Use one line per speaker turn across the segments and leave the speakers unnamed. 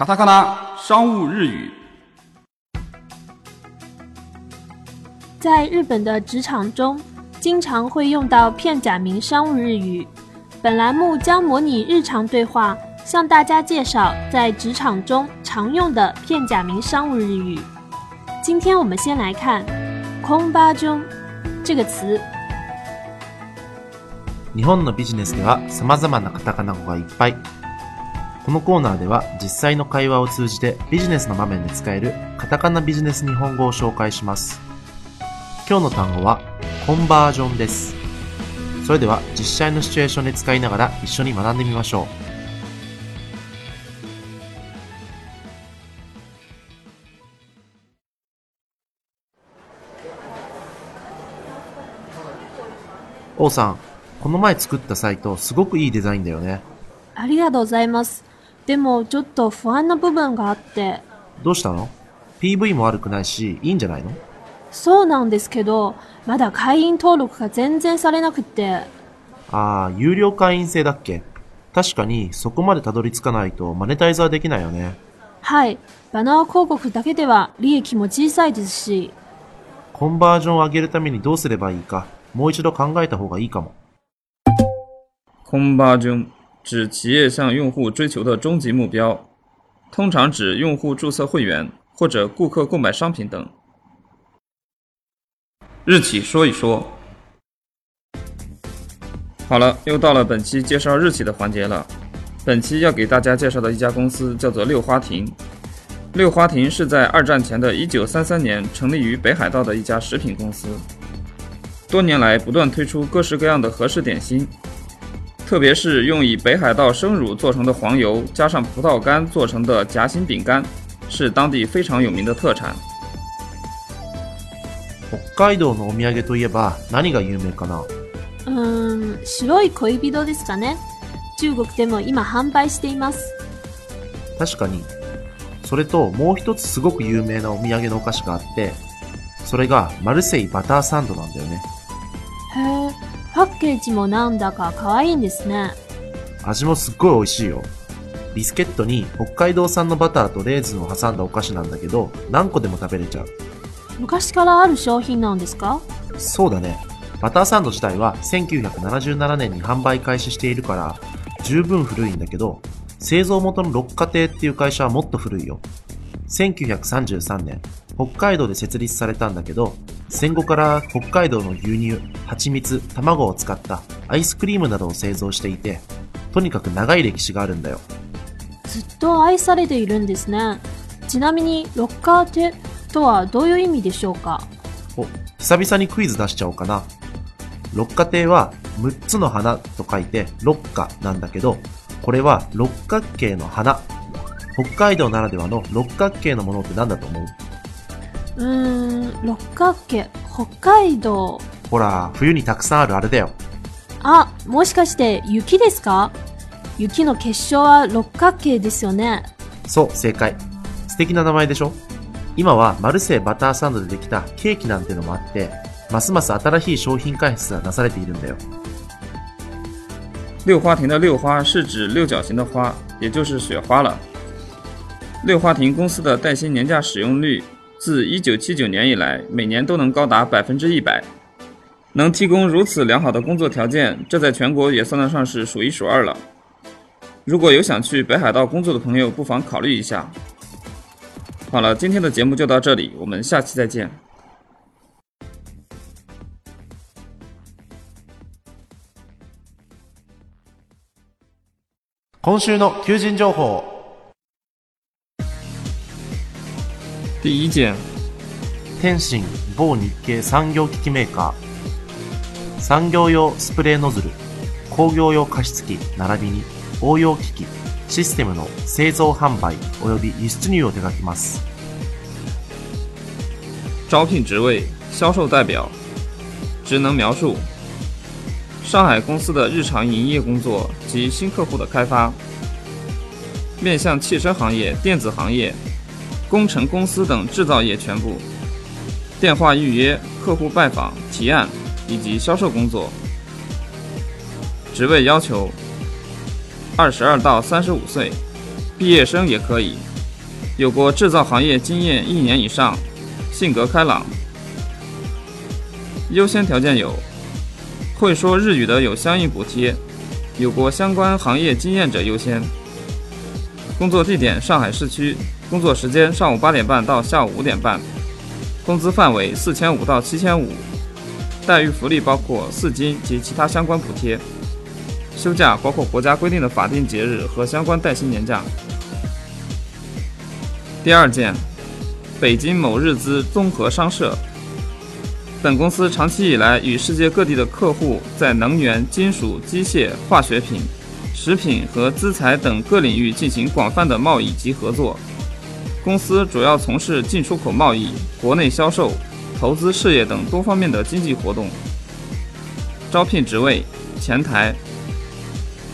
カタカナ商务日语。
在日本的职场中，经常会用到片假名商务日语。本栏目将模拟日常对话，向大家介绍在职场中常用的片假名商务日语。今天我们先来看“空巴中”这个词。
日本のビジネスでは様々なカタカナ語がいっぱい。 このコーナーでは実際の会話を通じてビジネスの場面で使えるカタカナビジネス日本語を紹介します。今日の単語はコンバージョンです。それでは実際のシチュエーションで使いながら一緒に学んでみましょう。王さん、この前作ったサイトすごくいいデザインだよね。
ありがとうございます。でもちょっと不安な部分があって。
どうしたの ?PV も悪くないし、いいんじゃないの？
そうなんですけど、まだ会員登録が全然されなくって。
ああ、有料会員制だっけ？確かにそこまでたどり着かないとマネタイズはできないよね。
はい。バナー広告だけでは利益も小さいですし。
コンバージョンを上げるためにどうすればいいか、もう一度考えた方がいいかも。
空巴中指企业向用户追求的终极目标，通常指用户注册会员或者顾客购买商品等。日企说一说。好了，又到了本期介绍日企的环节了。本期要给大家介绍的一家公司叫做六花亭。六花亭是在二战前的1933年成立于北海道的一家食品公司，多年来不断推出各式各样的和式点心，特别是用以北海道生乳做成的黄油加上葡萄干做成的夹心饼干，是当地非常有名的特产。
北海道のお土産といえば何が有名かな？
うーん、白い恋人ですかね。中国でも今販売しています。
確かに。それともう一つすごく有名なお土産のお菓子があって、それがマルセイバターサンドなんだよね。
ッケージもなんだか可愛いんですね。
味もすっごい美味しいよ。ビスケットに北海道産のバターとレーズンを挟んだお菓子なんだけど、何個でも食べれちゃう。
昔からある商品なんですか？
そうだね。バターサンド自体は1977年に販売開始しているから、十分古いんだけど、製造元の六花亭っていう会社はもっと古いよ。1933年、北海道で設立されたんだけど、戦後から北海道の牛乳、蜂蜜、卵を使ったアイスクリームなどを製造していて、とにかく長い歴史があるんだよ。
ずっと愛されているんですね。ちなみに、ロッカーテとはどういう意味でしょうか？
お、久々にクイズ出しちゃおうかな。六花亭は6つの花と書いて六花なんだけど、これは六角形の花。北海道ならではの六角形のものって何だと思う？
うーん、六角形、北海道。
ほら、冬にたくさんあるあれだよ。
あ、もしかして雪ですか？雪の結晶は六角形ですよね。
そう、正解。素敵な名前でしょ？今はマルセイバターサンドでできたケーキなんてのもあって、ますます新しい商品開発がなされているんだよ。
六花亭的六花是指六角形的花，也就是雪花了。六花亭公司的带薪年假使用率自1979年以来，每年都能高达百分之一百。能提供如此良好的工作条件，这在全国也算得上是数一数二了。如果有想去北海道工作的朋友，不妨考虑一下。好了，今天的节目就到这里，我们下期再见。
今週の求人情報。
第一件，
天津某日系産業機器メーカー。産業用スプレーノズル、工業用加湿器並びに応用機器、システムの製造販売及び輸出入を手掛けます。
招聘职位：销售代表。职能描述：上海公司的日常营业工作及新客户的开发，面向汽车行业、电子行业、工程公司等制造业全部。电话预约、客户拜访、提案以及销售工作。职位要求：二十二到三十五岁，毕业生也可以，有过制造行业经验一年以上，性格开朗。优先条件有：会说日语的有相应补贴，有过相关行业经验者优先。工作地点上海市区，工作时间上午八点半到下午五点半，工资范围四千五到七千五，待遇福利包括四金及其他相关补贴，休假包括国家规定的法定节日和相关带薪年假。第二件，北京某日资综合商社。本公司长期以来与世界各地的客户在能源、金属、机械、化学品、食品和资材等各领域进行广泛的贸易及合作。公司主要从事进出口贸易、国内销售、投资事业等多方面的经济活动。招聘职位：前台。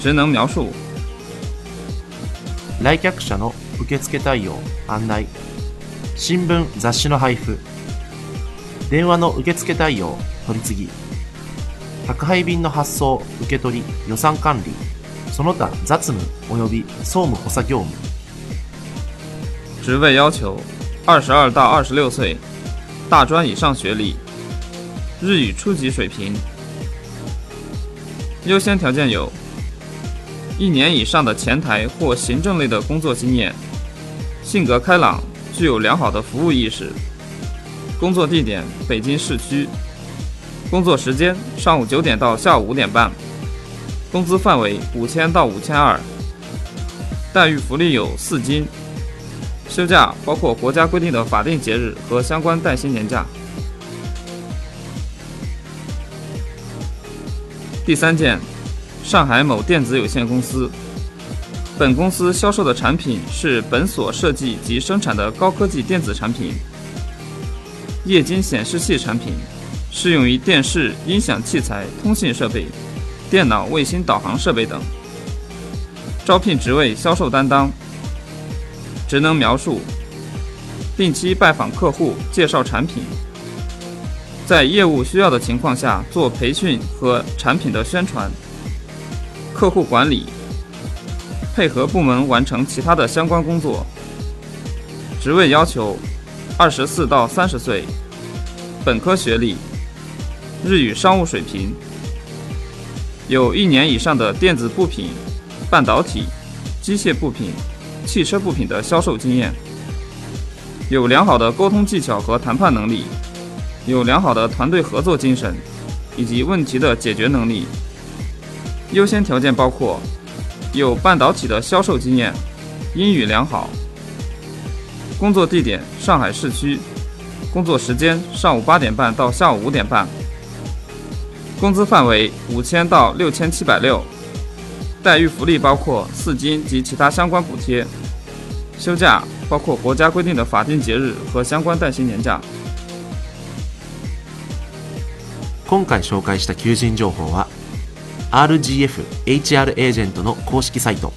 职能描述：
来客者の受付対応、案内、新聞、雑誌の配布、電話の受付対応、取り次ぎ、宅配便の発送、受け取り、予算管理、その他雑務及び総務補佐業務。
职位要求：二十二到二十六岁，大专以上学历，日语初级水平。优先条件有：一年以上的前台或行政类的工作经验，性格开朗，具有良好的服务意识。工作地点北京市区，工作时间上午九点到下午五点半，工资范围五千到五千二，待遇福利有四金，休假包括国家规定的法定节日和相关带薪年假。第三件，上海某电子有限公司。本公司销售的产品是本所设计及生产的高科技电子产品。液晶显示器产品适用于电视、音响器材、通信设备、电脑、卫星导航设备等。招聘职位：销售担当。职能描述：定期拜访客户，介绍产品，在业务需要的情况下做培训和产品的宣传。客户管理，配合部门完成其他的相关工作。职位要求：二十四到三十岁，本科学历，日语商务水平，有一年以上的电子部品、半导体、机械部品、汽车部品的销售经验，有良好的沟通技巧和谈判能力，有良好的团队合作精神以及问题的解决能力。优先条件包括有半导体的销售经验，英语良好。工作地点上海市区，工作时间上午八点半到下午五点半。工资范围五千到六千七百六，待遇福利包括四金及其他相关补贴，休假包括国家规定的法定节日和相关带薪年假。
今回紹介した求人情報は RGF HR エージェントの公式サイト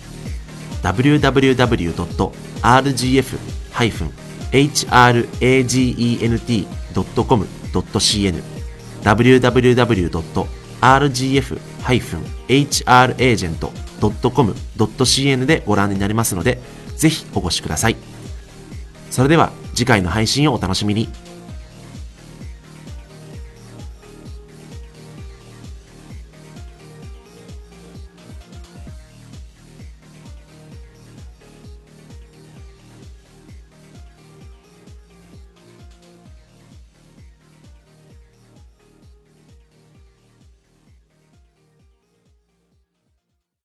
www.rgf-hragent.com.cn www.rgf-hragent.com.cn でご覧になりますので、ぜひお越しください。それでは次回の配信をお楽しみに。